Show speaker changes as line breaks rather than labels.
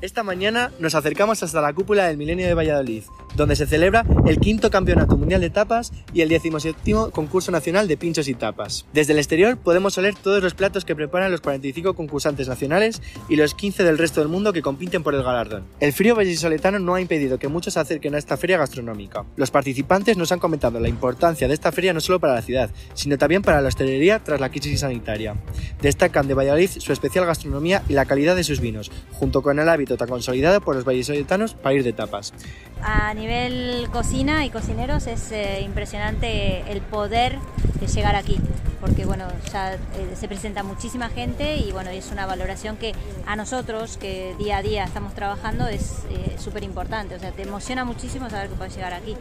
Esta mañana nos acercamos hasta la cúpula del Milenio de Valladolid, donde se celebra el quinto Campeonato Mundial de Tapas y el 17 Concurso Nacional de Pinchos y Tapas. Desde el exterior podemos oler todos los platos que preparan los 45 concursantes nacionales y los 15 del resto del mundo que compiten por el galardón. El frío vallisoletano no ha impedido que muchos se acerquen a esta feria gastronómica. Los participantes nos han comentado la importancia de esta feria no solo para la ciudad, sino también para la hostelería tras la crisis sanitaria. Destacan de Valladolid su especial gastronomía y la calidad de sus vinos, junto con el hábito está consolidada por los vallisoletanos para ir de tapas.
Nivel cocina y cocineros es eh, impresionante el poder de llegar aquí, porque bueno, ya eh, se presenta muchísima gente y bueno, es una valoración que a nosotros, que día a día estamos trabajando, es eh, súper importante. O sea, te emociona muchísimo saber que puedes llegar aquí.